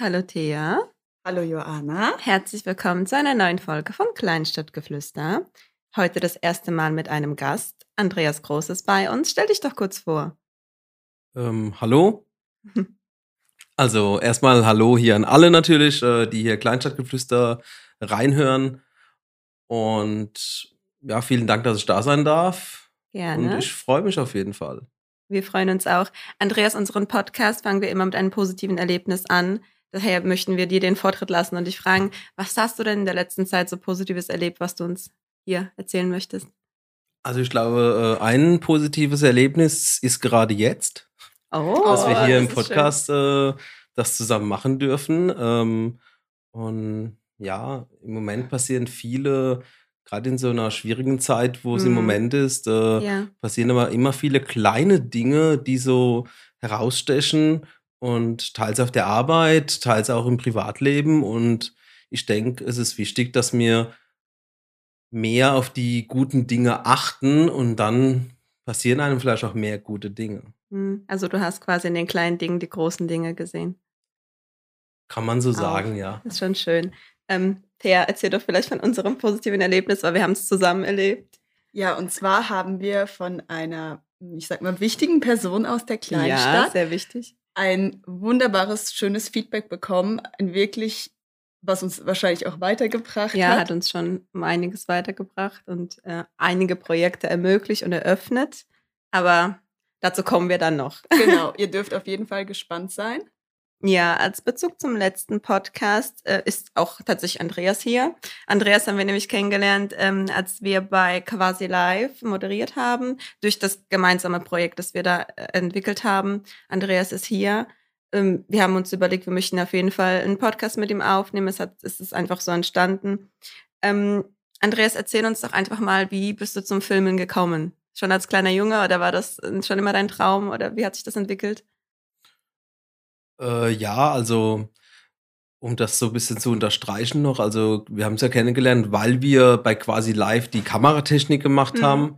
Hallo Thea. Hallo Joanna. Herzlich willkommen zu einer neuen Folge von Kleinstadtgeflüster. Heute das erste Mal mit einem Gast. Andreas Groß ist bei uns. Stell dich doch kurz vor. Ähm, hallo. Also erstmal Hallo hier an alle natürlich, äh, die hier Kleinstadtgeflüster reinhören. Und ja, vielen Dank, dass ich da sein darf. Gerne. Und ich freue mich auf jeden Fall. Wir freuen uns auch. Andreas, unseren Podcast fangen wir immer mit einem positiven Erlebnis an. Daher möchten wir dir den Vortritt lassen und dich fragen, was hast du denn in der letzten Zeit so Positives erlebt, was du uns hier erzählen möchtest? Also ich glaube, äh, ein positives Erlebnis ist gerade jetzt. Oh, dass wir hier das im Podcast äh, das zusammen machen dürfen. Ähm, und ja, im Moment passieren viele, gerade in so einer schwierigen Zeit, wo es im Mhm. Moment ist, äh. Ja. passieren aber immer viele kleine Dinge, die so herausstechen und teils auf der Arbeit, teils auch im Privatleben. Und ich denke, es ist wichtig, dass wir mehr auf die guten Dinge achten und dann passieren einem vielleicht auch mehr gute Dinge. Hm, Also du hast quasi in den kleinen Dingen die großen Dinge gesehen. Kann man so Auch. sagen, ja. Das ist schon schön. Ähm, Thea, erzähl doch vielleicht von unserem positiven Erlebnis, weil wir haben es zusammen erlebt. Ja, und zwar haben wir von einer, ich sag mal, wichtigen Person aus der Ja, Kleinstadt sehr wichtig. Ein wunderbares, schönes Feedback bekommen. Ein wirklich, was uns wahrscheinlich auch weitergebracht Ja, hat. hat uns schon um einiges weitergebracht und äh, einige Projekte ermöglicht und eröffnet. Aber dazu kommen wir dann noch. Genau, ihr dürft auf jeden Fall gespannt sein. Ja, als Bezug zum letzten Podcast äh, ist auch tatsächlich Andreas hier. Andreas haben wir nämlich kennengelernt, ähm, als wir bei Quasi Live moderiert haben, durch das gemeinsame Projekt, das wir da äh, entwickelt haben. Andreas ist hier. Ähm, wir haben uns überlegt, wir möchten auf jeden Fall einen Podcast mit ihm aufnehmen. Es, hat, es ist einfach so entstanden. Ähm, Andreas, erzähl uns doch einfach mal, wie bist du zum Filmen gekommen? Schon als kleiner Junge oder war das äh, schon immer dein Traum oder wie hat sich das entwickelt? Äh, ja, also um das so ein bisschen zu unterstreichen noch, also wir haben es ja kennengelernt, weil wir bei quasi live die Kameratechnik gemacht Mhm. haben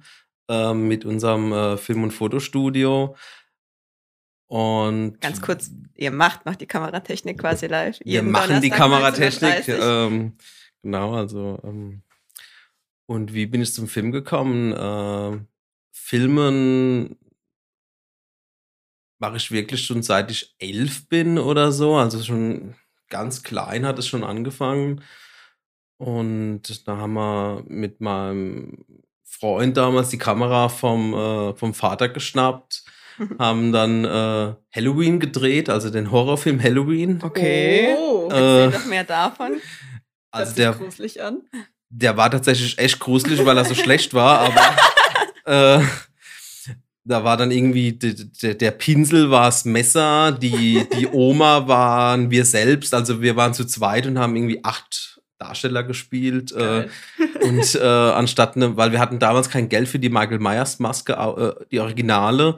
ähm, mit unserem äh, Film- und Fotostudio. Und Ganz kurz, ihr macht, macht die Kameratechnik quasi live. wir machen die Donnerstag Kameratechnik. 19.30 Ähm, genau, also ähm, und wie bin ich zum Film gekommen? Äh, Filmen mache ich wirklich schon seit ich elf bin oder so. Also schon ganz klein hat es schon angefangen. Und da haben wir mit meinem Freund damals die Kamera vom, äh, vom Vater geschnappt, haben dann äh, Halloween gedreht, also den Horrorfilm Halloween. Okay. Oh, Erzähl Äh, doch mehr davon. Also hört sich der, gruselig an. der war tatsächlich echt gruselig, weil er so schlecht war, aber äh, da war dann irgendwie der, Pinsel war das Messer, die, die Oma waren wir selbst, also wir waren zu zweit und haben irgendwie acht Darsteller gespielt. Äh, und äh, anstatt ne, weil wir hatten damals kein Geld für die Michael Myers Maske, äh, die Originale,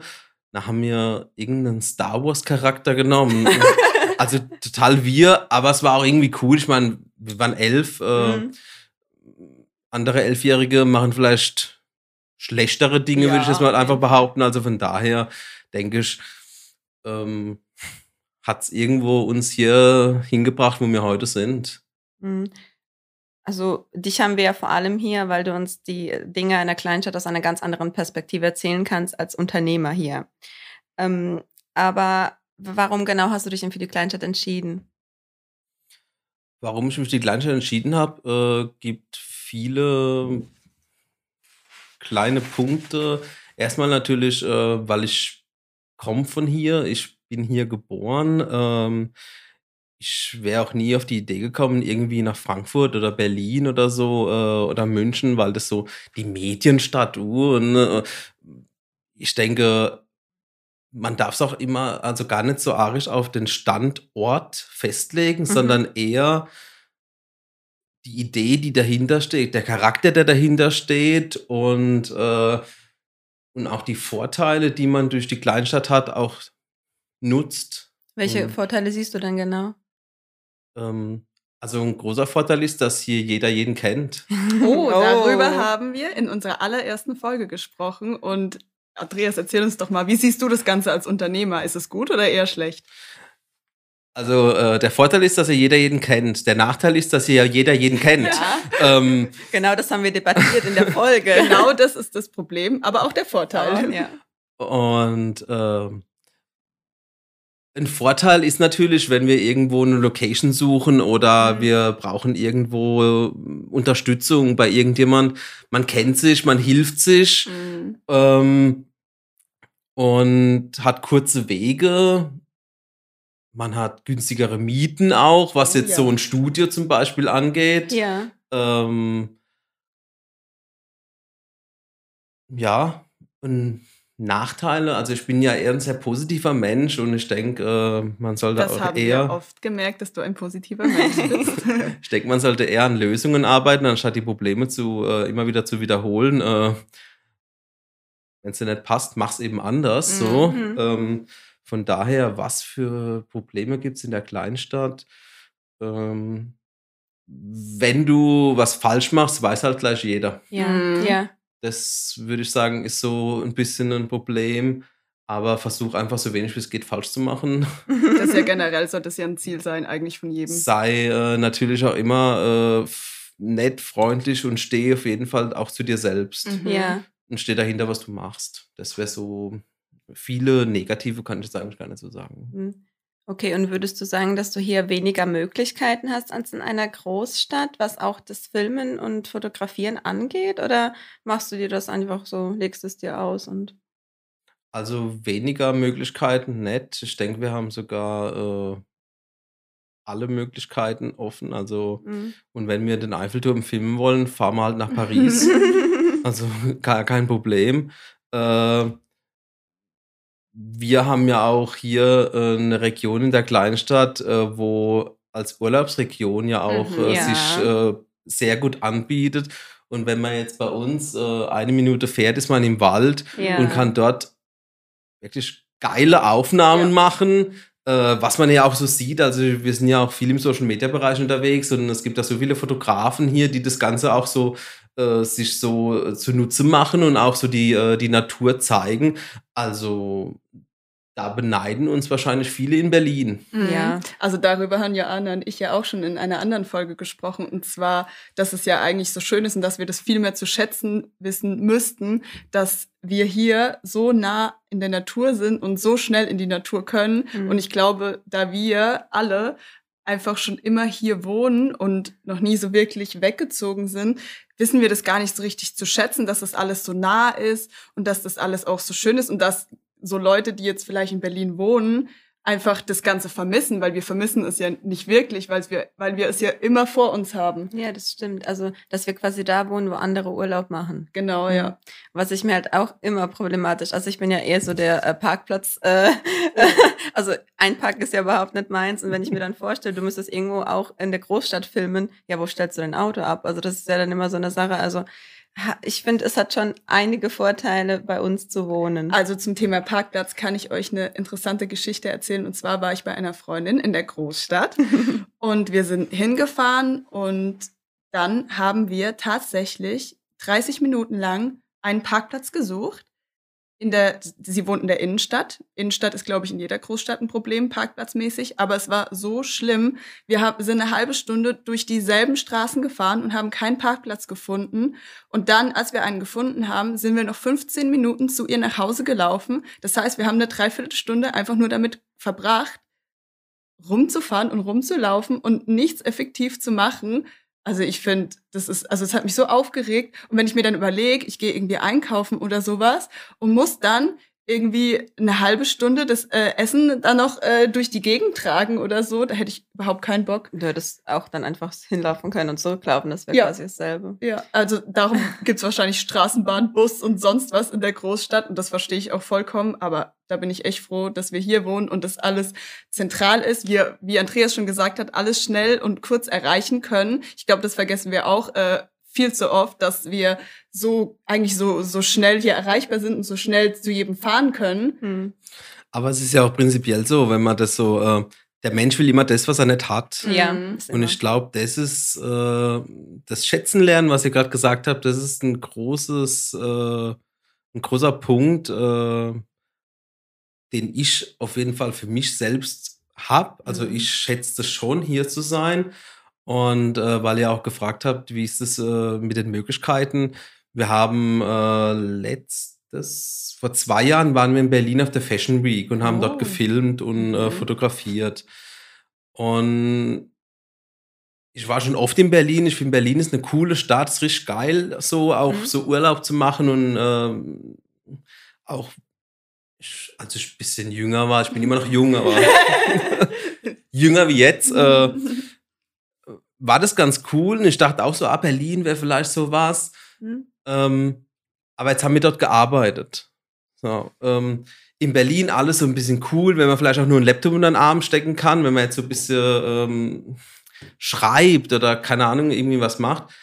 da haben wir irgendeinen Star Wars Charakter genommen. also total wir, aber es war auch irgendwie cool. Ich meine, wir waren elf. Äh, Mhm. andere Elfjährige machen vielleicht schlechtere Dinge, Ja, würde ich jetzt mal einfach behaupten. Also von daher denke ich, ähm, hat es irgendwo uns hier hingebracht, wo wir heute sind. Mhm. Also dich haben wir ja vor allem hier, weil du uns die Dinge einer Kleinstadt aus einer ganz anderen Perspektive erzählen kannst als Unternehmer hier. Ähm, aber warum genau hast du dich denn für die Kleinstadt entschieden? Warum ich mich für die Kleinstadt entschieden habe, äh, gibt viele kleine Punkte. Erstmal natürlich, äh, weil ich komme von hier, ich bin hier geboren. Ähm, ich wäre auch nie auf die Idee gekommen, irgendwie nach Frankfurt oder Berlin oder so äh, oder München, weil das so die Medienstadt, uh, und, äh, ich denke, man darf es auch immer, also gar nicht so arisch auf den Standort festlegen, Mhm. sondern eher die Idee, die dahinter steht, der Charakter, der dahinter steht und, äh, und auch die Vorteile, die man durch die Kleinstadt hat, auch nutzt. Welche Mhm. Vorteile siehst du denn genau? Ähm, also ein großer Vorteil ist, dass hier jeder jeden kennt. Oh, darüber haben wir in unserer allerersten Folge gesprochen. Und Andreas, erzähl uns doch mal, wie siehst du das Ganze als Unternehmer? Ist es gut oder eher schlecht? Also äh, der Vorteil ist, dass ja jeder jeden kennt. Der Nachteil ist, dass ja jeder jeden kennt. Ja. Ähm, genau, das haben wir debattiert in der Folge. genau, das ist das Problem, aber auch der Vorteil. Ja. Und äh, ein Vorteil ist natürlich, wenn wir irgendwo eine Location suchen oder mhm. wir brauchen irgendwo Unterstützung bei irgendjemand. Man kennt sich, man hilft sich mhm. ähm, und hat kurze Wege man hat günstigere Mieten auch, was jetzt ja. so ein Studio zum Beispiel angeht. Ja. Ähm, ja, und Nachteile, also ich bin ja eher ein sehr positiver Mensch und ich denke, äh, man sollte das auch haben eher. Wir oft gemerkt, dass du ein positiver Mensch bist. ich denke, man sollte eher an Lösungen arbeiten, anstatt die Probleme zu äh, immer wieder zu wiederholen. Äh, Wenn es dir nicht passt, mach's eben anders. Mhm. So. Ähm, von daher, was für Probleme gibt es in der Kleinstadt? Ähm, wenn du was falsch machst, weiß halt gleich jeder. Ja, mhm. ja. Das würde ich sagen, ist so ein bisschen ein Problem. Aber versuch einfach so wenig wie es geht falsch zu machen. Das ist ja generell sollte das ja ein Ziel sein, eigentlich von jedem. Sei äh, natürlich auch immer äh, nett, freundlich und steh auf jeden Fall auch zu dir selbst. Mhm. Ja. Und steh dahinter, was du machst. Das wäre so viele negative kann ich jetzt eigentlich gar nicht so sagen. Hm. Okay, und würdest du sagen, dass du hier weniger Möglichkeiten hast als in einer Großstadt, was auch das Filmen und Fotografieren angeht? Oder machst du dir das einfach so, legst es dir aus und. Also weniger Möglichkeiten nicht. Ich denke, wir haben sogar äh, alle Möglichkeiten offen. Also, mhm. und wenn wir den Eiffelturm filmen wollen, fahren wir halt nach Paris. also gar kein Problem. Äh, wir haben ja auch hier äh, eine Region in der Kleinstadt, äh, wo als Urlaubsregion ja auch mhm, äh, ja. sich äh, sehr gut anbietet. Und wenn man jetzt bei uns äh, eine Minute fährt, ist man im Wald ja. und kann dort wirklich geile Aufnahmen ja. machen. Äh, was man ja auch so sieht, also wir sind ja auch viel im Social Media Bereich unterwegs und es gibt da so viele Fotografen hier, die das Ganze auch so äh, sich so äh, zunutze machen und auch so die, äh, die Natur zeigen. Also da beneiden uns wahrscheinlich viele in Berlin. Mhm. Ja, also darüber haben ja Anna und ich ja auch schon in einer anderen Folge gesprochen. Und zwar, dass es ja eigentlich so schön ist und dass wir das viel mehr zu schätzen wissen müssten, dass wir hier so nah in der Natur sind und so schnell in die Natur können. Mhm. Und ich glaube, da wir alle einfach schon immer hier wohnen und noch nie so wirklich weggezogen sind, wissen wir das gar nicht so richtig zu schätzen, dass das alles so nah ist und dass das alles auch so schön ist und dass so Leute, die jetzt vielleicht in Berlin wohnen, einfach das Ganze vermissen, weil wir vermissen es ja nicht wirklich, weil wir, weil wir es ja immer vor uns haben. Ja, das stimmt. Also, dass wir quasi da wohnen, wo andere Urlaub machen. Genau, ja. Mhm. Was ich mir halt auch immer problematisch, also ich bin ja eher so der äh, Parkplatz, äh, also ein Park ist ja überhaupt nicht meins und wenn ich mir dann vorstelle, du müsstest irgendwo auch in der Großstadt filmen, ja, wo stellst du dein Auto ab? Also das ist ja dann immer so eine Sache, also ich finde, es hat schon einige Vorteile, bei uns zu wohnen. Also zum Thema Parkplatz kann ich euch eine interessante Geschichte erzählen. Und zwar war ich bei einer Freundin in der Großstadt und wir sind hingefahren und dann haben wir tatsächlich 30 Minuten lang einen Parkplatz gesucht in der, sie wohnt in der Innenstadt. Innenstadt ist, glaube ich, in jeder Großstadt ein Problem, parkplatzmäßig. Aber es war so schlimm. Wir haben, sind eine halbe Stunde durch dieselben Straßen gefahren und haben keinen Parkplatz gefunden. Und dann, als wir einen gefunden haben, sind wir noch 15 Minuten zu ihr nach Hause gelaufen. Das heißt, wir haben eine Dreiviertelstunde einfach nur damit verbracht, rumzufahren und rumzulaufen und nichts effektiv zu machen, also ich finde, das ist, also es hat mich so aufgeregt. Und wenn ich mir dann überlege, ich gehe irgendwie einkaufen oder sowas und muss dann irgendwie eine halbe Stunde das äh, Essen dann noch äh, durch die Gegend tragen oder so, da hätte ich überhaupt keinen Bock. Du hättest auch dann einfach hinlaufen können und zurücklaufen, das wäre ja. quasi dasselbe. Ja, also darum gibt's wahrscheinlich Straßenbahn, Bus und sonst was in der Großstadt und das verstehe ich auch vollkommen, aber da bin ich echt froh, dass wir hier wohnen und das alles zentral ist. Wir, wie Andreas schon gesagt hat, alles schnell und kurz erreichen können. Ich glaube, das vergessen wir auch. Äh, viel zu oft, dass wir so eigentlich so, so schnell hier erreichbar sind und so schnell zu jedem fahren können. Hm. Aber es ist ja auch prinzipiell so, wenn man das so, äh, der Mensch will immer das, was er nicht hat. Ja. Und ich glaube, das ist äh, das Schätzen lernen, was ihr gerade gesagt habt, das ist ein großes, äh, ein großer Punkt, äh, den ich auf jeden Fall für mich selbst habe. Also Mhm. ich schätze es schon, hier zu sein. Und äh, weil ihr auch gefragt habt, wie ist es äh, mit den Möglichkeiten? Wir haben äh, letztes, vor zwei Jahren waren wir in Berlin auf der Fashion Week und haben Oh. dort gefilmt und äh, Mhm. fotografiert. Und ich war schon oft in Berlin. Ich finde, Berlin ist eine coole Stadt, ist richtig geil, so auch Mhm. so Urlaub zu machen und ähm, auch, ich, als ich ein bisschen jünger war, ich bin immer noch jung, aber jünger wie jetzt, äh, war das ganz cool. Und ich dachte auch so, ah, Berlin wäre vielleicht so was. Hm? Ähm, aber jetzt haben wir dort gearbeitet. So, ähm, in Berlin alles so ein bisschen cool, wenn man vielleicht auch nur einen Laptop unter den Arm stecken kann, wenn man jetzt so ein bisschen ähm, schreibt oder keine Ahnung, irgendwie was macht.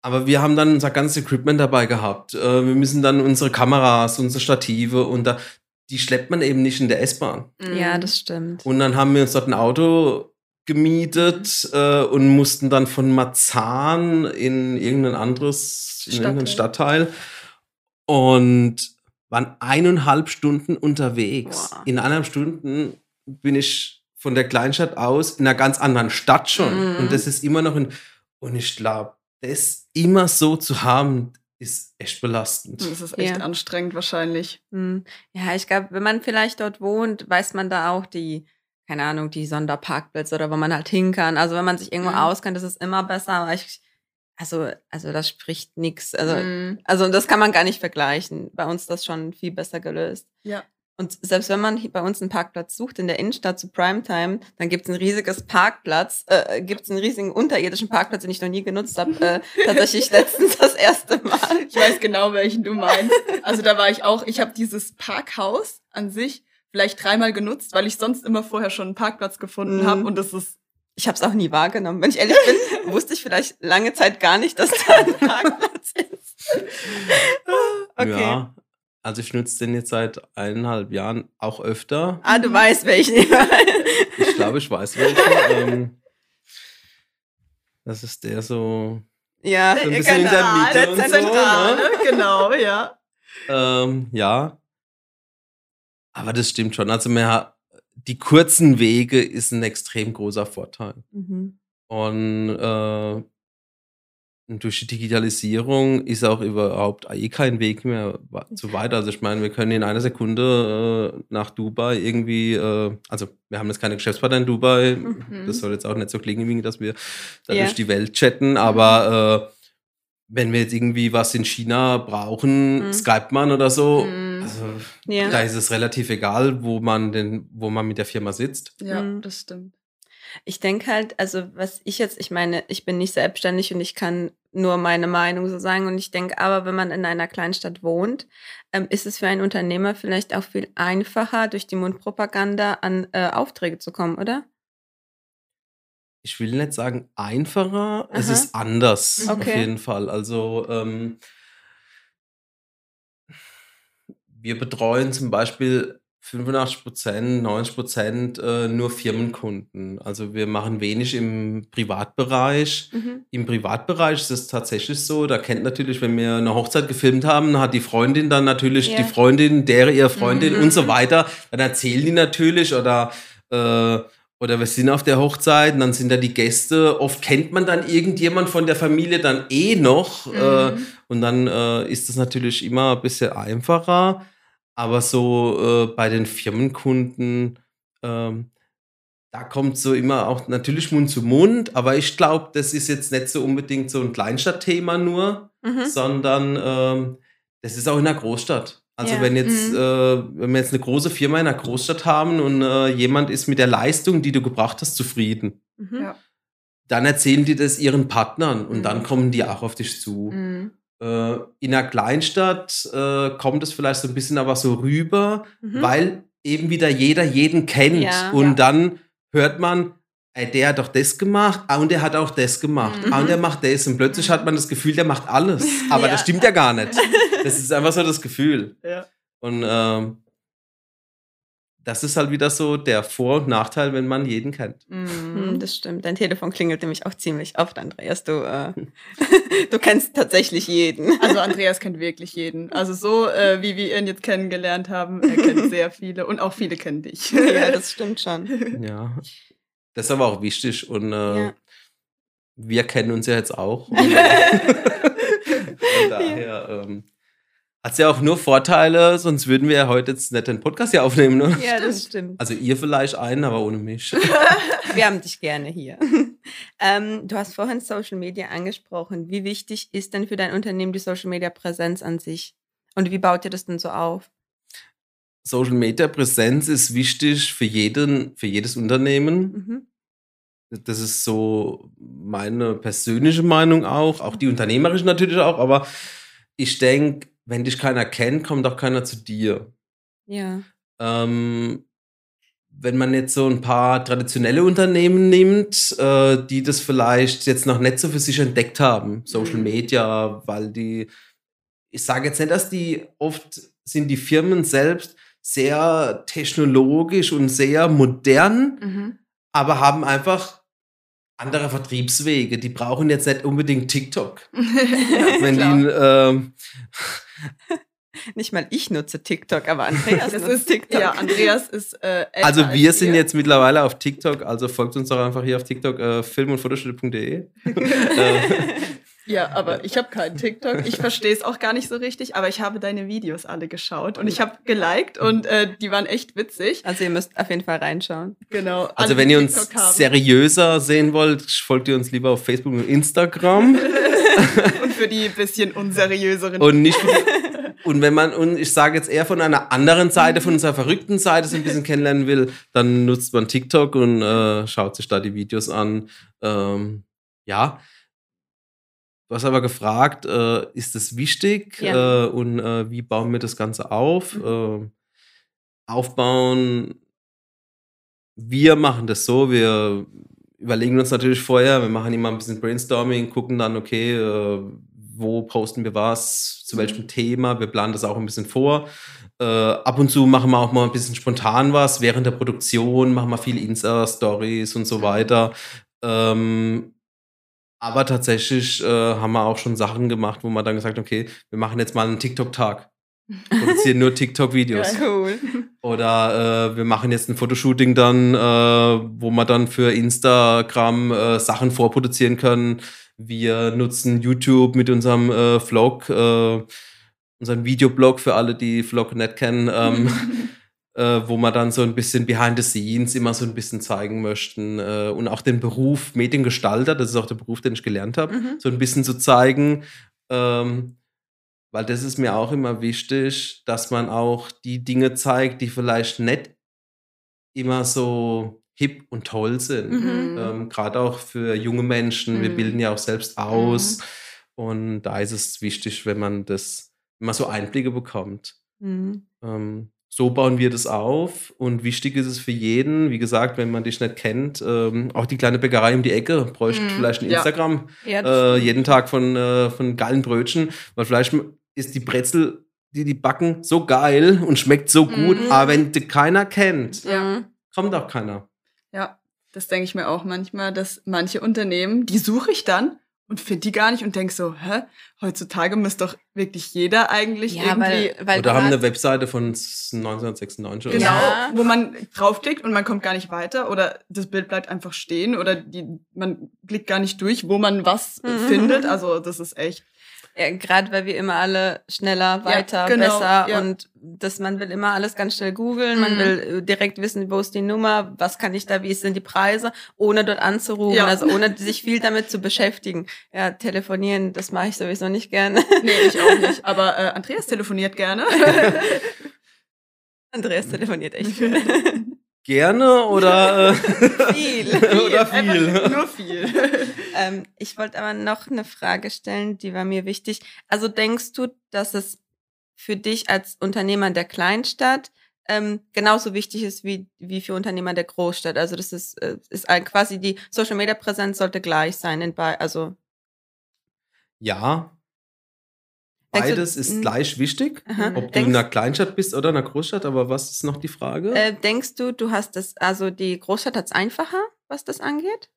Aber wir haben dann unser ganzes Equipment dabei gehabt. Äh, wir müssen dann unsere Kameras, unsere Stative und da, die schleppt man eben nicht in der S-Bahn. Ja, das stimmt. Und dann haben wir uns dort ein Auto gemietet äh, und mussten dann von Marzahn in irgendein anderes, in irgendeinen Stadtteil und waren eineinhalb Stunden unterwegs. Boah. In eineinhalb Stunden bin ich von der Kleinstadt aus in einer ganz anderen Stadt schon. Mhm. Und das ist immer noch ein, und ich glaube, das immer so zu haben, ist echt belastend. Das ist echt Ja. anstrengend wahrscheinlich. Hm. Ja, ich glaube, wenn man vielleicht dort wohnt, weiß man da auch die, keine Ahnung, die Sonderparkplätze oder wo man halt hin kann. Also wenn man sich irgendwo Mhm. auskennt, ist immer besser. Aber ich, also, also das spricht nichts. Also, Mhm. also das kann man gar nicht vergleichen. Bei uns ist das schon viel besser gelöst. Ja. Und selbst wenn man bei uns einen Parkplatz sucht in der Innenstadt zu Primetime, dann gibt es ein riesiges Parkplatz, äh, gibt es einen riesigen unterirdischen Parkplatz, den ich noch nie genutzt habe. Äh, tatsächlich letztens das erste Mal. Ich weiß genau, welchen du meinst. Also da war ich auch, ich habe dieses Parkhaus an sich vielleicht dreimal genutzt, weil ich sonst immer vorher schon einen Parkplatz gefunden Mhm. habe und das ist Ich habe es auch nie wahrgenommen. Wenn ich ehrlich bin, wusste ich vielleicht lange Zeit gar nicht, dass da ein Parkplatz ist. Okay. Ja, also ich nutze den jetzt seit eineinhalb Jahren auch öfter. Ah, du weißt, welchen ich glaube, ich weiß welchen. ähm, das ist der so. Ja, So ein bisschen in der genau, Mitte der und so, Zentrale. ne? genau, ja. Ähm, ja. Aber das stimmt schon. Also mehr, die kurzen Wege ist ein extrem großer Vorteil. Mhm. Und äh, durch die Digitalisierung ist auch überhaupt eh kein Weg mehr zu weit. Also ich meine, wir können in einer Sekunde äh, nach Dubai irgendwie, äh, also wir haben jetzt keine Geschäftspartner in Dubai, Mhm. das soll jetzt auch nicht so klingen, wie dass wir da durch die Welt chatten, aber äh, wenn wir jetzt irgendwie was in China brauchen, Mhm. Skype man oder so, Mhm. Also Ja. da ist es relativ egal, wo man denn, wo man mit der Firma sitzt. Ja, Mhm. das stimmt. Ich denke halt, also was ich jetzt, ich meine, ich bin nicht selbstständig und ich kann nur meine Meinung so sagen. Und ich denke aber, wenn man in einer Kleinstadt wohnt, ähm, ist es für einen Unternehmer vielleicht auch viel einfacher, durch die Mundpropaganda an äh, Aufträge zu kommen, oder? ich will nicht sagen einfacher, es Aha. ist anders auf Okay. jeden Fall. Also ähm, wir betreuen zum Beispiel 85 Prozent, 90 Prozent äh, nur Firmenkunden. Also wir machen wenig im Privatbereich. Mhm. Im Privatbereich ist es tatsächlich so, da kennt natürlich, wenn wir eine Hochzeit gefilmt haben, hat die Freundin dann natürlich Ja. die Freundin, deren ihre Freundin Mhm. und so weiter. Dann erzählen die natürlich oder äh, oder wir sind auf der Hochzeit und dann sind da die Gäste. Oft kennt man dann irgendjemand von der Familie dann eh noch äh, Mhm. Und dann äh, ist es natürlich immer ein bisschen einfacher. Aber so äh, bei den Firmenkunden, ähm, da kommt so immer auch natürlich Mund zu Mund, aber ich glaube, das ist jetzt nicht so unbedingt so ein Kleinstadtthema nur, Mhm. sondern ähm, das ist auch in einer Großstadt. Also Ja. wenn jetzt, Mhm. äh, wenn wir jetzt eine große Firma in einer Großstadt haben und äh, jemand ist mit der Leistung, die du gebracht hast, zufrieden, Mhm. Ja. dann erzählen die das ihren Partnern und Mhm. dann kommen die auch auf dich zu. Äh, in einer Kleinstadt äh, kommt es vielleicht so ein bisschen aber so rüber, Mhm. weil eben wieder jeder jeden kennt. Ja. und Ja. dann hört man, ey, der hat doch das gemacht, ah, und der hat auch das gemacht, Mhm. ah, und der macht das. Und plötzlich Mhm. hat man das Gefühl, der macht alles. Aber Ja. das stimmt ja gar nicht. Das ist einfach so das Gefühl. Ja. Und ähm, das ist halt wieder so der Vor- und Nachteil, wenn man jeden kennt. Mhm. Das stimmt. Dein Telefon klingelt nämlich auch ziemlich oft, Andreas. Du, äh, du kennst tatsächlich jeden. Also Andreas kennt wirklich jeden. Also so, äh, wie wir ihn jetzt kennengelernt haben, er kennt sehr viele und auch viele kennen dich. ja, das stimmt schon. Ja. Das ist aber auch wichtig und äh, Ja. wir kennen uns ja jetzt auch. Und, äh, von daher ähm, hat es ja auch nur Vorteile, sonst würden wir ja heute jetzt nicht den Podcast hier aufnehmen. Ne? Ja, das stimmt. Also ihr vielleicht einen, aber ohne mich. Wir haben dich gerne hier. ähm, du hast vorhin Social Media angesprochen. Wie wichtig ist denn für dein Unternehmen die Social Media Präsenz an sich? Und wie baut ihr das denn so auf? Social Media Präsenz ist wichtig für jeden, für jedes Unternehmen. Mhm. Das ist so meine persönliche Meinung auch, auch die unternehmerische natürlich auch, aber ich denke, wenn dich keiner kennt, kommt auch keiner zu dir. Ja. Ähm, wenn man jetzt so ein paar traditionelle Unternehmen nimmt, äh, die das vielleicht jetzt noch nicht so für sich entdeckt haben, Social Mhm. Media, weil die, ich sage jetzt nicht, dass die oft sind die Firmen selbst sehr technologisch und sehr modern, Mhm. aber haben einfach andere Vertriebswege. Die brauchen jetzt nicht unbedingt TikTok. ja, Wenn die, ähm, Nicht mal ich nutze TikTok, aber Andreas das nutzt ist, TikTok. ja, Andreas ist äh, also als wir sind ihr. jetzt mittlerweile auf TikTok, also folgt uns doch einfach hier auf TikTok, äh, film- und fotostudio.de. Ja, aber ich habe keinen TikTok. Ich verstehe es auch gar nicht so richtig, aber ich habe deine Videos alle geschaut und ich habe geliked und äh, die waren echt witzig. Also ihr müsst auf jeden Fall reinschauen. Genau. also alle, wenn die ihr uns haben. seriöser sehen wollt, folgt ihr uns lieber auf Facebook und Instagram. und für die bisschen unseriöseren. und nicht und wenn man und ich sage jetzt eher von einer anderen Seite, von unserer verrückten Seite so ein bisschen kennenlernen will, dann nutzt man TikTok und äh, schaut sich da die Videos an. Ähm, ja. Du hast aber gefragt, äh, ist das wichtig Ja. äh, und äh, wie bauen wir das Ganze auf? Mhm. Äh, aufbauen. Wir machen das so, wir überlegen uns natürlich vorher, wir machen immer ein bisschen Brainstorming, gucken dann, okay, äh, wo posten wir was, zu welchem Thema, wir planen das auch ein bisschen vor. Äh, ab und zu machen wir auch mal ein bisschen spontan was, während der Produktion machen wir viele Insta-Stories und so weiter. Ähm, aber tatsächlich äh, haben wir auch schon Sachen gemacht, wo man dann gesagt okay, wir machen jetzt mal einen TikTok-Tag. Produzieren nur TikTok-Videos. Geil. Cool. Oder äh, wir machen jetzt ein Fotoshooting dann, äh, wo wir dann für Instagram äh, Sachen vorproduzieren können. Wir nutzen YouTube mit unserem äh, Vlog, äh, unseren Videoblog für alle, die Vlog nicht kennen, ähm, äh, wo wir dann so ein bisschen behind the scenes immer so ein bisschen zeigen möchten äh, und auch den Beruf Mediengestalter, das ist auch der Beruf, den ich gelernt habe, Mhm. so ein bisschen zu zeigen. Ähm, weil das ist mir auch immer wichtig, dass man auch die Dinge zeigt, die vielleicht nicht immer so hip und toll sind. Mhm. Ähm, Gerade auch für junge Menschen. Wir Mhm. bilden ja auch selbst aus. Und da ist es wichtig, wenn man das, wenn man so Einblicke bekommt. Mhm. Ähm, so bauen wir das auf und wichtig ist es für jeden, wie gesagt, wenn man dich nicht kennt, ähm, auch die kleine Bäckerei um die Ecke bräuchte Mhm, vielleicht ein ja. Instagram, Ja, äh, jeden Tag von, äh, von geilen Brötchen, weil vielleicht ist die Brezel, die die backen, so geil und schmeckt so gut, Mhm. aber wenn die keiner kennt, Ja. Mhm. kommt auch keiner. Ja, das denke ich mir auch manchmal, dass manche Unternehmen, die suche ich dann und finde die gar nicht und denke so, hä, heutzutage müsste doch wirklich jeder eigentlich Ja, irgendwie weil, weil Oder haben eine Webseite von 1996 oder Genau, so. Ja. wo man draufklickt und man kommt gar nicht weiter oder das Bild bleibt einfach stehen oder die, man klickt gar nicht durch, wo man was Mhm. findet. Also das ist echt. Ja, gerade weil wir immer alle schneller, weiter, genau, besser ja. und das, man will immer alles ganz schnell googeln, man Mhm. will äh, direkt wissen, wo ist die Nummer, was kann ich da, wie sind die Preise, ohne dort anzurufen, Ja. also ohne sich viel damit zu beschäftigen. Ja, telefonieren, das mache ich sowieso nicht gerne. Nee, ich auch nicht. Aber äh, Andreas telefoniert gerne. Andreas telefoniert echt viel. Gerne oder, äh, viel. oder viel. Einfach nur viel. Ähm, ich wollte aber noch eine Frage stellen, die war mir wichtig. Also denkst du, dass es für dich als Unternehmer der Kleinstadt ähm, genauso wichtig ist wie, wie für Unternehmer der Großstadt? Also das ist, äh, ist ein, quasi die Social Media Präsenz sollte gleich sein in bei, also Ja, Beides ist Mhm. gleich wichtig, Aha. ob du in Denkst, einer Kleinstadt bist oder in einer Großstadt. Aber was ist noch die Frage? äh, denkst du, du hast das, also die Großstadt hat es einfacher, was das angeht?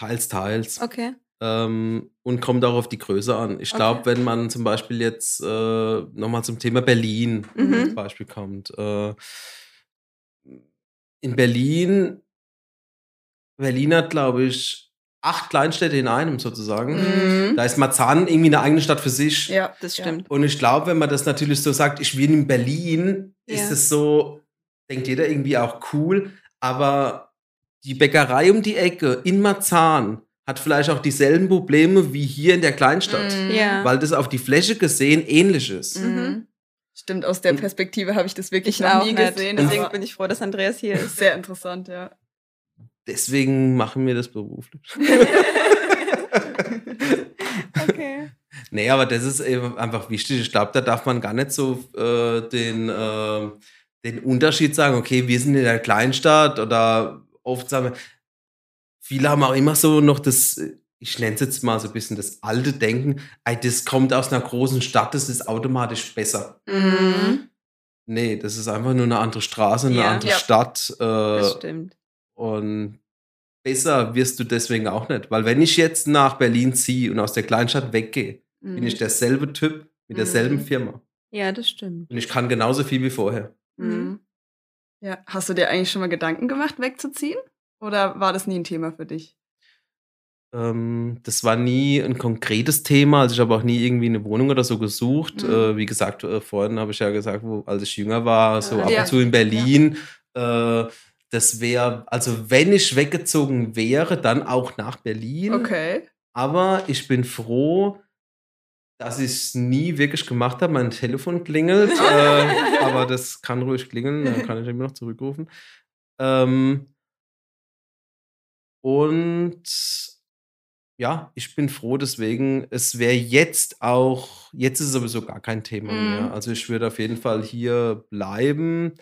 Teils, teils. Okay. Ähm, und kommt auch auf die Größe an. Ich Okay. glaube, wenn man zum Beispiel jetzt äh, nochmal zum Thema Berlin Mhm. als Beispiel kommt. Äh, in Berlin, Berlin hat, glaube ich, acht Kleinstädte in einem sozusagen. Mhm. Da ist Marzahn irgendwie eine eigene Stadt für sich. Ja, Das stimmt. Und ich glaube, wenn man das natürlich so sagt, ich will in Berlin, Ja. ist es so, denkt jeder irgendwie auch cool, aber die Bäckerei um die Ecke in Marzahn hat vielleicht auch dieselben Probleme wie hier in der Kleinstadt, Mhm. Ja. weil das auf die Fläche gesehen ähnlich ist. Mhm. Stimmt, aus der Perspektive habe ich das wirklich Ich noch nie nicht. gesehen. Deswegen bin ich froh, dass Andreas hier ist. sehr interessant, ja. Deswegen machen wir das beruflich. okay. Nee, aber das ist eben einfach wichtig. Ich glaube, da darf man gar nicht so äh, den, äh, den Unterschied sagen, okay, wir sind in der Kleinstadt oder oft sagen viele haben auch immer so noch das, ich nenne es jetzt mal so ein bisschen das alte Denken, das kommt aus einer großen Stadt, das ist automatisch besser. Mhm. Nee, das ist einfach nur eine andere Straße, eine Ja. andere Ja. Stadt. Das Äh, stimmt. und besser wirst du deswegen auch nicht. Weil wenn ich jetzt nach Berlin ziehe und aus der Kleinstadt weggehe, bin ich derselbe Typ mit derselben Mhm. Firma. Ja, das stimmt. Und ich kann genauso viel wie vorher. Mhm. Ja, hast du dir eigentlich schon mal Gedanken gemacht, wegzuziehen? Oder war das nie ein Thema für dich? Ähm, das war nie ein konkretes Thema. Also ich habe auch nie irgendwie eine Wohnung oder so gesucht. Mhm. Äh, wie gesagt, äh, vorhin habe ich ja gesagt, wo, als ich jünger war, so Ah, ab ja. und zu in Berlin. Äh, das wäre, also wenn ich weggezogen wäre, dann auch nach Berlin. Okay. Aber ich bin froh, dass ich es nie wirklich gemacht habe. Mein Telefon klingelt, äh, aber das kann ruhig klingeln, dann kann ich immer noch zurückrufen. Ähm, und ja, ich bin froh deswegen. Es wäre jetzt auch, jetzt ist es sowieso gar kein Thema Mhm. mehr. Also ich würde auf jeden Fall hier bleiben.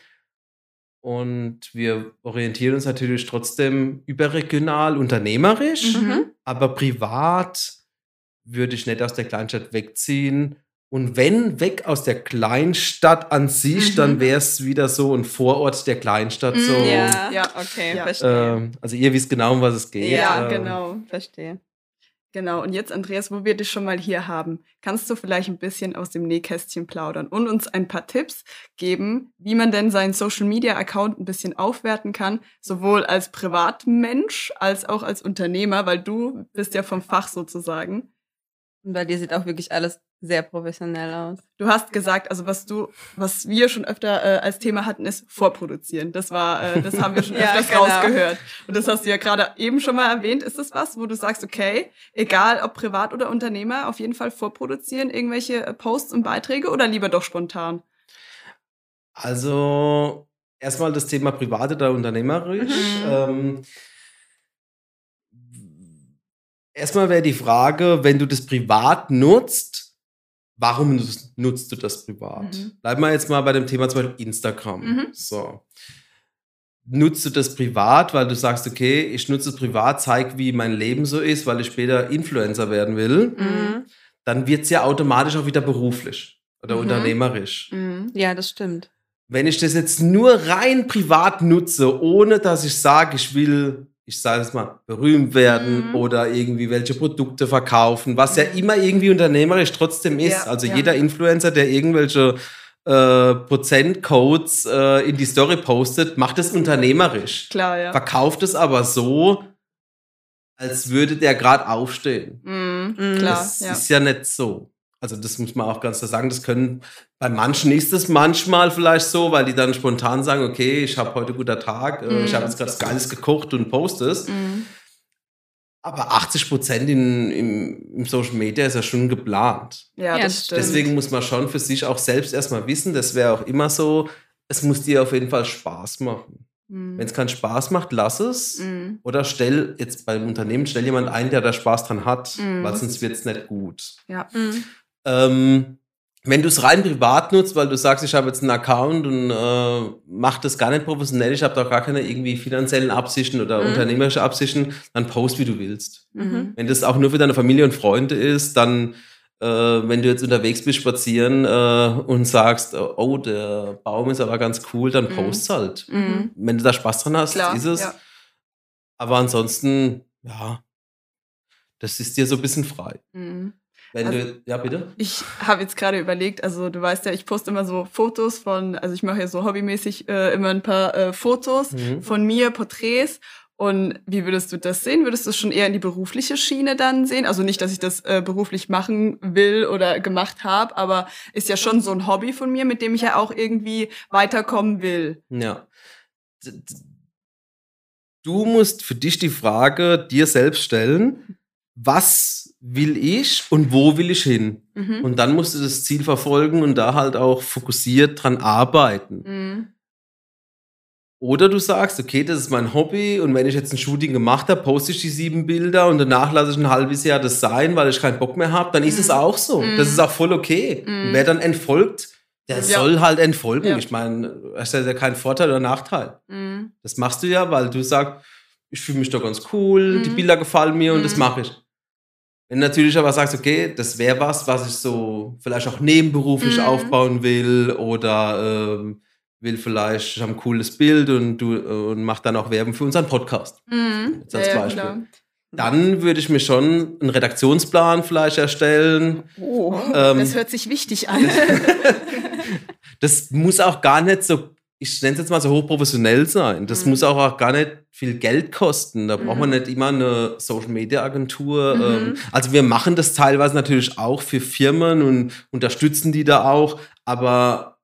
Und wir orientieren uns natürlich trotzdem überregional unternehmerisch. Mhm. Aber privat würde ich nicht aus der Kleinstadt wegziehen. Und wenn weg aus der Kleinstadt an sich, Mhm. dann wäre es wieder so ein Vorort der Kleinstadt. Mhm, So, Ja, Ja. okay, Ja. verstehe. ähm, also ihr wisst genau, um was es geht. Ja, Ähm, genau. verstehe. Genau, und jetzt, Andreas, wo wir dich schon mal hier haben, kannst du vielleicht ein bisschen aus dem Nähkästchen plaudern und uns ein paar Tipps geben, wie man denn seinen Social-Media-Account ein bisschen aufwerten kann, sowohl als Privatmensch als auch als Unternehmer, weil du bist ja vom Fach sozusagen. Und bei dir sieht auch wirklich alles sehr professionell aus. Du hast gesagt, also was du, was wir schon öfter äh, als Thema hatten, ist vorproduzieren. Das war, äh, das haben wir schon Ja, öfters genau. rausgehört. Und das hast du ja gerade eben schon mal erwähnt. Ist das was, wo du sagst, okay, egal ob privat oder Unternehmer, auf jeden Fall vorproduzieren irgendwelche äh, Posts und Beiträge oder lieber doch spontan? Also erstmal das Thema privat oder unternehmerisch. Mhm. Ähm, erstmal wäre die Frage, wenn du das privat nutzt, warum nutzt, du das privat? Mhm. Bleiben wir jetzt mal bei dem Thema zum Beispiel Instagram. Mhm. So. Nutzt du das privat, weil du sagst, okay, ich nutze es privat, zeig, wie mein Leben so ist, weil ich später Influencer werden will, Mhm. dann wird es ja automatisch auch wieder beruflich oder Mhm. unternehmerisch. Mhm. Ja, das stimmt. Wenn ich das jetzt nur rein privat nutze, ohne dass ich sage, ich will, ich sage es mal, berühmt werden Mhm. oder irgendwie welche Produkte verkaufen, was ja immer irgendwie unternehmerisch trotzdem ist. Ja, also ja. jeder Influencer, der irgendwelche äh, Prozentcodes äh, in die Story postet, macht es unternehmerisch. Klar, ja. Verkauft es aber so, als würde der gerade aufstehen. Mhm. Mhm. Klar, Das ja. ist ja nicht so. Also das muss man auch ganz klar sagen. Das können bei manchen ist es manchmal vielleicht so, weil die dann spontan sagen, okay, ich habe heute guter Tag, äh, ich Mhm. habe jetzt gerade was Geiles gekocht und poste es. Mhm. Aber 80 Prozent in, im, im Social Media ist ja schon geplant. Ja, Ja, das das stimmt. Deswegen muss man schon für sich auch selbst erstmal wissen, das wäre auch immer so, es muss dir auf jeden Fall Spaß machen. Mhm. Wenn es keinen Spaß macht, lass es. Mhm. Oder stell jetzt beim Unternehmen, stell jemand ein, der da Spaß dran hat, Mhm. weil sonst wird es nicht gut. Ja. Ähm, wenn du es rein privat nutzt, weil du sagst, ich habe jetzt einen Account und äh, mach das gar nicht professionell, ich habe doch gar keine irgendwie finanziellen Absichten oder Mhm. unternehmerische Absichten, dann post, wie du willst. Mhm. Wenn das auch nur für deine Familie und Freunde ist, dann äh, wenn du jetzt unterwegs bist spazieren äh, und sagst, oh, der Baum ist aber ganz cool, dann Mhm. post halt. Mhm. Wenn du da Spaß dran hast, Klar, ist es. ja. Aber ansonsten, ja, das ist dir so ein bisschen frei. Mhm. Wenn Also- du, ja, bitte? Ich habe jetzt gerade überlegt, also du weißt ja, ich poste immer so Fotos von, also ich mache ja so hobbymäßig äh, immer ein paar äh, Fotos Mhm. von mir, Porträts. Und wie würdest du das sehen? Würdest du es schon eher in die berufliche Schiene dann sehen? Also nicht, dass ich das äh, beruflich machen will oder gemacht habe, aber ist ja schon so ein Hobby von mir, mit dem ich ja auch irgendwie weiterkommen will. Ja. Du musst für dich die Frage dir selbst stellen, was will ich und wo will ich hin? Mhm. Und dann musst du das Ziel verfolgen und da halt auch fokussiert dran arbeiten. Mhm. Oder du sagst, okay, das ist mein Hobby und wenn ich jetzt ein Shooting gemacht habe, poste ich die sieben Bilder und danach lasse ich ein halbes Jahr das sein, weil ich keinen Bock mehr habe, dann ist es Mhm. auch so. Mhm. Das ist auch voll okay. Mhm. Wer dann entfolgt, der Ja. soll halt entfolgen. Ja. Ich meine, das ist ja kein Vorteil oder Nachteil. Mhm. Das machst du ja, weil du sagst, ich fühle mich doch ganz cool, Mhm. die Bilder gefallen mir und das Mhm. mache ich. Wenn du natürlich aber sagst, okay, das wäre was, was ich so vielleicht auch nebenberuflich Mhm. aufbauen will oder ähm, will vielleicht, ich habe ein cooles Bild und du äh, und mach dann auch Werbung für unseren Podcast. Mhm. Jetzt als Ja, Beispiel. klar. Dann würde ich mir schon einen Redaktionsplan vielleicht erstellen. Oh, Ähm, das hört sich wichtig an. Das muss auch gar nicht so, ich nenne es jetzt mal so hochprofessionell sein. Das Mhm. muss auch, auch gar nicht viel Geld kosten. Da braucht man Mhm. nicht immer eine Social Media Agentur. Mhm. Ähm, also wir machen das teilweise natürlich auch für Firmen und unterstützen die da auch, aber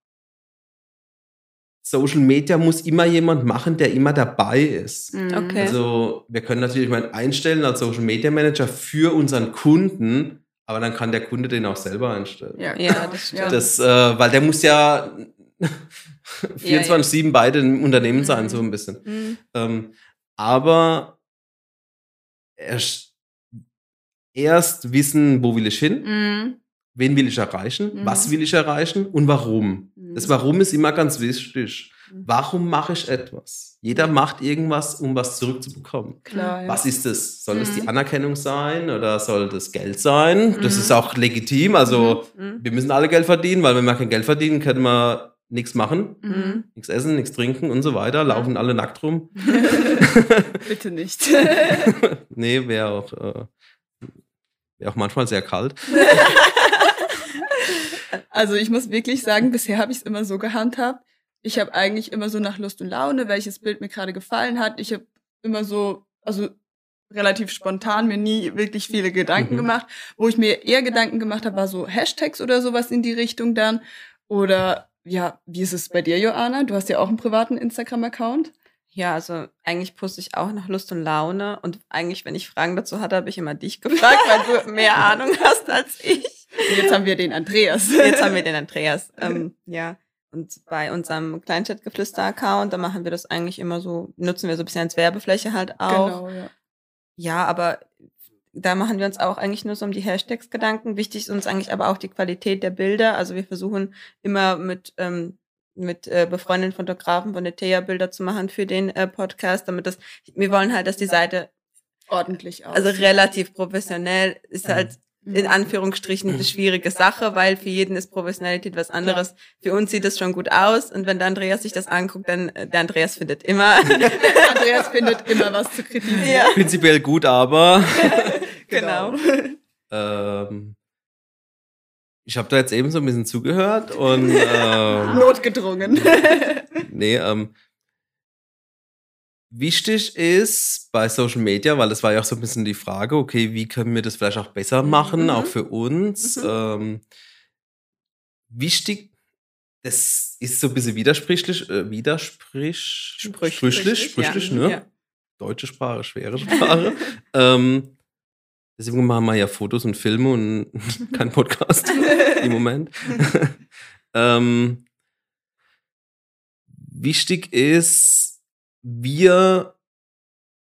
Social Media muss immer jemand machen, der immer dabei ist. Mhm. Okay. Also wir können natürlich mal einstellen als Social Media Manager für unseren Kunden, aber dann kann der Kunde den auch selber einstellen. Ja, Ja, das stimmt. Das, äh, weil der muss ja 24-7 beide im Unternehmen sein, Mhm. so ein bisschen. Mhm. Ähm, aber erst, erst wissen, wo will ich hin, Mhm. wen will ich erreichen, Mhm. was will ich erreichen und warum. Mhm. Das Warum ist immer ganz wichtig. Mhm. Warum mache ich etwas? Jeder macht irgendwas, um was zurückzubekommen. Klar, ja. Was ist es? Soll es Mhm. die Anerkennung sein oder soll das Geld sein? Das Mhm. ist auch legitim. Also wir müssen alle Geld verdienen, weil wenn wir kein Geld verdienen, können wir nichts machen, Mhm. nichts essen, nichts trinken und so weiter. Laufen alle nackt rum. Bitte nicht. nee, wäre auch, äh, wär auch manchmal sehr kalt. Also ich muss wirklich sagen, bisher habe ich es immer so gehandhabt. Ich habe eigentlich immer so nach Lust und Laune, welches Bild mir gerade gefallen hat. Ich habe immer so, also relativ spontan mir nie wirklich viele Gedanken Mhm. gemacht. Wo ich mir eher Gedanken gemacht habe, war so Hashtags oder sowas in die Richtung dann. Oder ja, wie ist es bei dir, Joanna? Du hast ja auch einen privaten Instagram-Account. Ja, also eigentlich poste ich auch nach Lust und Laune. Und eigentlich, wenn ich Fragen dazu hatte, habe ich immer dich gefragt, weil du mehr Ahnung hast als ich. Und jetzt haben wir den Andreas. Jetzt haben wir den Andreas. Ähm, ja. Und bei unserem Kleinstadtgeflüster-Account, da machen wir das eigentlich immer so, nutzen wir so ein bisschen als Werbefläche halt auch. Genau, ja. Ja, aber da machen wir uns auch eigentlich nur so um die Hashtags Gedanken. Wichtig ist uns eigentlich aber auch die Qualität der Bilder. Also wir versuchen immer mit, ähm, mit äh, befreundeten Fotografen von der Thea Bilder zu machen für den äh, Podcast, damit das, wir wollen halt, dass die Seite, Ordentlich aus. also relativ professionell, ist halt in Anführungsstrichen eine schwierige Sache, weil für jeden ist Professionalität was anderes. Für uns sieht es schon gut aus und wenn der Andreas sich das anguckt, dann äh, der Andreas findet immer. Andreas findet immer was zu kritisieren. ja, Prinzipiell gut, aber genau. ähm, ich habe da jetzt eben so ein bisschen zugehört und ähm, Notgedrungen. nee, ähm, wichtig ist bei Social Media, weil das war ja auch so ein bisschen die Frage, okay, wie können wir das vielleicht auch besser machen, Mhm. auch für uns. Mhm. Ähm, wichtig, das ist so ein bisschen widersprüchlich, äh, widersprich, sprüchlich, sprüchlich, ja. ne? Ja. Deutsche Sprache, schwere Sprache. ähm, deswegen machen wir ja Fotos und Filme und kein Podcast im Moment. ähm, wichtig ist, wir,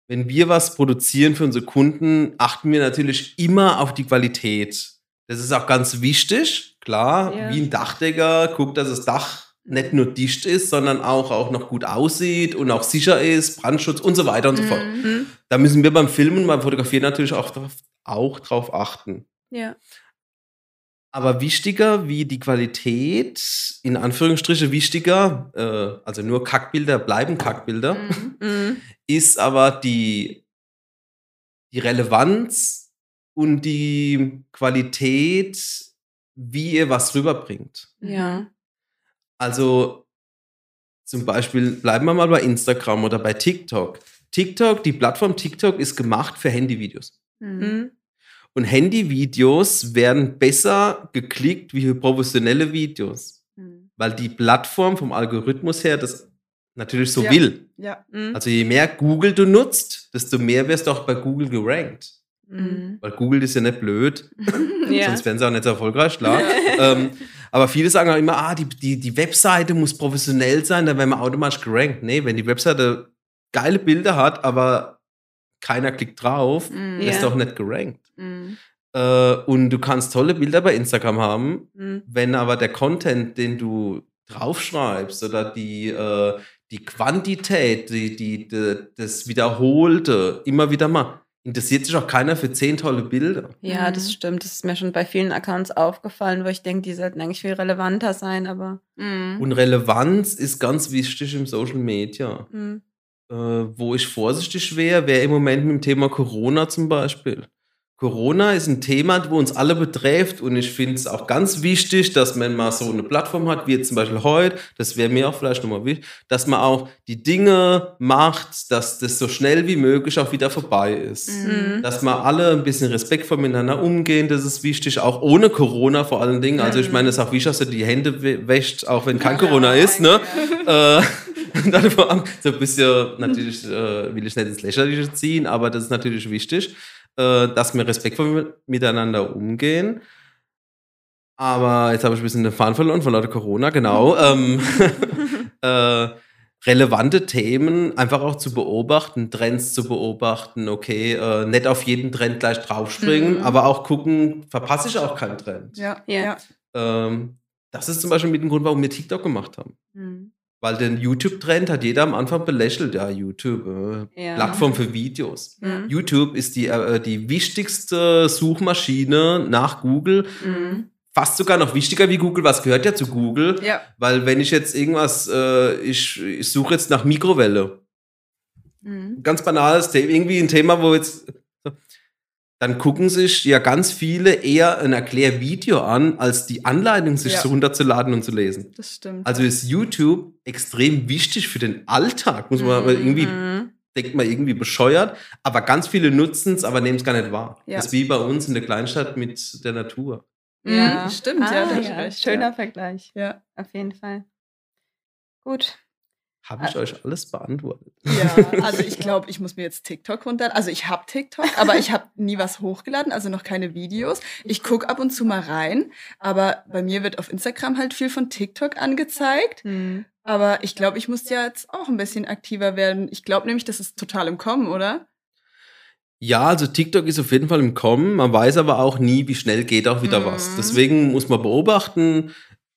wenn wir was produzieren für unsere Kunden, achten wir natürlich immer auf die Qualität. Das ist auch ganz wichtig, klar, Ja. wie ein Dachdecker guckt, dass das Dach nicht nur dicht ist, sondern auch, auch noch gut aussieht und auch sicher ist, Brandschutz und so weiter und so fort. Mhm. Da müssen wir beim Filmen und beim Fotografieren natürlich auch auch drauf achten. Ja. Aber wichtiger wie die Qualität, in Anführungsstriche wichtiger, äh, also nur Kackbilder bleiben Kackbilder, Mhm. Mhm. ist aber die, die Relevanz und die Qualität, wie ihr was rüberbringt. Ja. Also zum Beispiel bleiben wir mal bei Instagram oder bei TikTok. TikTok, die Plattform TikTok ist gemacht für Handyvideos. Mhm. Mhm. Und Handyvideos werden besser geklickt wie professionelle Videos, Mhm. weil die Plattform vom Algorithmus her das natürlich so Ja. will. Ja. Mhm. Also je mehr Google du nutzt, desto mehr wirst du auch bei Google gerankt. Mhm. Weil Google ist ja nicht blöd, Ja. sonst wären sie auch nicht so erfolgreich, klar. ähm, aber viele sagen auch immer, ah, die, die, die Webseite muss professionell sein, dann werden wir automatisch gerankt. Nee, wenn die Webseite geile Bilder hat, aber keiner klickt drauf, Mhm. ist Ja. doch nicht gerankt. Mhm. Äh, und du kannst tolle Bilder bei Instagram haben, Mhm. wenn aber der Content, den du draufschreibst oder die, äh, die Quantität, die, die, die, das Wiederholte, immer wieder mal, interessiert sich auch keiner für zehn tolle Bilder. Ja, Mhm. das stimmt. Das ist mir schon bei vielen Accounts aufgefallen, wo ich denke, die sollten eigentlich viel relevanter sein, aber. Mhm. Und Relevanz ist ganz wichtig im Social Media. Mhm. Äh, wo ich vorsichtig wäre, wäre im Moment mit dem Thema Corona zum Beispiel. Corona ist ein Thema, wo uns alle betrifft und ich finde es auch ganz wichtig, dass man mal so eine Plattform hat, wie jetzt zum Beispiel heute, das wäre mir auch vielleicht nochmal wichtig, dass man auch die Dinge macht, dass das so schnell wie möglich auch wieder vorbei ist. Mhm. Dass wir alle ein bisschen respektvoll miteinander umgehen, das ist wichtig, auch ohne Corona vor allen Dingen. Also ich meine, es ist auch wichtig, dass du die Hände wä- wäscht, auch wenn kein Corona ist, ne? Äh, dann vor allem so ein bisschen, natürlich äh, will ich nicht ins Lächerliche ziehen, aber das ist natürlich wichtig, äh, dass wir respektvoll mit- miteinander umgehen. Aber jetzt habe ich ein bisschen den Faden verloren von lauter Corona, genau. ähm, äh, relevante Themen einfach auch zu beobachten, Trends zu beobachten, okay, äh, nicht auf jeden Trend gleich draufspringen, Mhm. aber auch gucken, verpasse ich auch keinen Trend. Ja. Ja. Ja. Ähm, das ist zum Beispiel mit dem Grund, warum wir TikTok gemacht haben. Mhm. Weil den YouTube-Trend hat jeder am Anfang belächelt. Ja, YouTube, äh, Ja. Plattform für Videos. Mhm. YouTube ist die, äh, die wichtigste Suchmaschine nach Google. Mhm. Fast sogar noch wichtiger wie Google. Was gehört ja zu Google? Ja. Weil wenn ich jetzt irgendwas, äh, ich, ich suche jetzt nach Mikrowelle. Mhm. Ganz banales Thema, irgendwie ein Thema, wo jetzt, dann gucken sich ja ganz viele eher ein Erklärvideo an, als die Anleitung sich Ja. so runterzuladen und zu lesen. Das stimmt. Also ist YouTube extrem wichtig für den Alltag, muss man Mhm. irgendwie, Mhm. denkt man irgendwie bescheuert, aber ganz viele nutzen es, aber nehmen es gar nicht wahr. Ja. Das ist wie bei uns in der Kleinstadt mit der Natur. Mhm, stimmt, ja, Ah, du ja. recht, Schöner ja. Vergleich. Ja. Auf jeden Fall. Gut. Habe ich euch alles beantwortet? Ja, also ich glaube, ich muss mir jetzt TikTok runter. Also ich habe TikTok, aber ich habe nie was hochgeladen, also noch keine Videos. Ich gucke ab und zu mal rein, aber bei mir wird auf Instagram halt viel von TikTok angezeigt. Mhm. Aber ich glaube, ich muss ja jetzt auch ein bisschen aktiver werden. Ich glaube nämlich, das ist total im Kommen, oder? Ja, also TikTok ist auf jeden Fall im Kommen. Man weiß aber auch nie, wie schnell geht auch wieder Mhm. was. Deswegen muss man beobachten.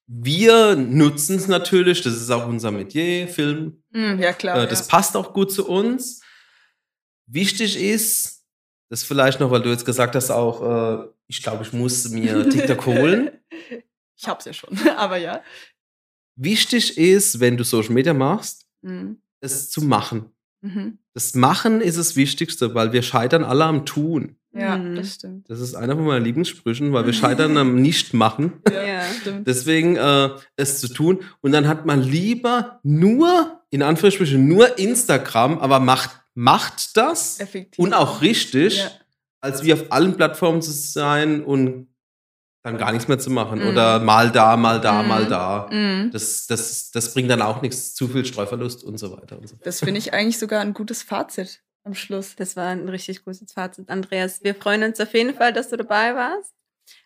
Wir nutzen es natürlich. Das ist auch unser Metier, Film. Mhm, ja, klar. Äh, das passt auch gut zu uns. Wichtig ist, das vielleicht noch, weil du jetzt gesagt hast, auch, äh, ich glaube, ich muss mir TikTok holen. Ich hab's ja schon, aber ja. Wichtig ist, wenn du Social Media machst, Mhm. es zu machen. Mhm. Das Machen ist das Wichtigste, weil wir scheitern alle am Tun. Ja, Mhm. das stimmt. Das ist einer von meinen Lieblingssprüchen, weil wir scheitern am Nicht-Machen. Ja. stimmt. Deswegen äh, es zu tun. Und dann hat man lieber nur, in Anführungsstrichen, nur Instagram, aber macht, macht das Effektiv. und auch richtig, Ja. als wie auf allen Plattformen zu sein und dann gar nichts mehr zu machen. Mhm. Oder mal da, mal da, Mhm. mal da. Mhm. Das, das, das bringt dann auch nichts, zu viel Streuverlust und so weiter und so. Das finde ich eigentlich sogar ein gutes Fazit am Schluss. Das war ein richtig gutes Fazit, Andreas. Wir freuen uns auf jeden Fall, dass du dabei warst.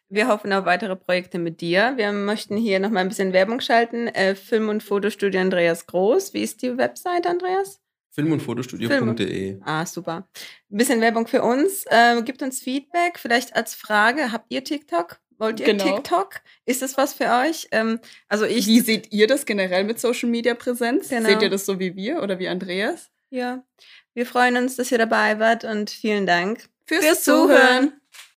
Wir hoffen auf weitere Projekte mit dir. Wir möchten hier noch mal ein bisschen Werbung schalten. Äh, Film- und Fotostudio Andreas Groß. Wie ist die Website, Andreas? Film- und Fotostudio.de. Ah, super. Ein bisschen Werbung für uns. Äh, gibt uns Feedback. Vielleicht als Frage, habt ihr TikTok? Wollt ihr Genau. TikTok? Ist das was für euch? Ähm, also ich. Wie seht ihr das generell mit Social Media Präsenz? Genau. Seht ihr das so wie wir oder wie Andreas? Ja. Wir freuen uns, dass ihr dabei wart und vielen Dank Fürs Zuhören.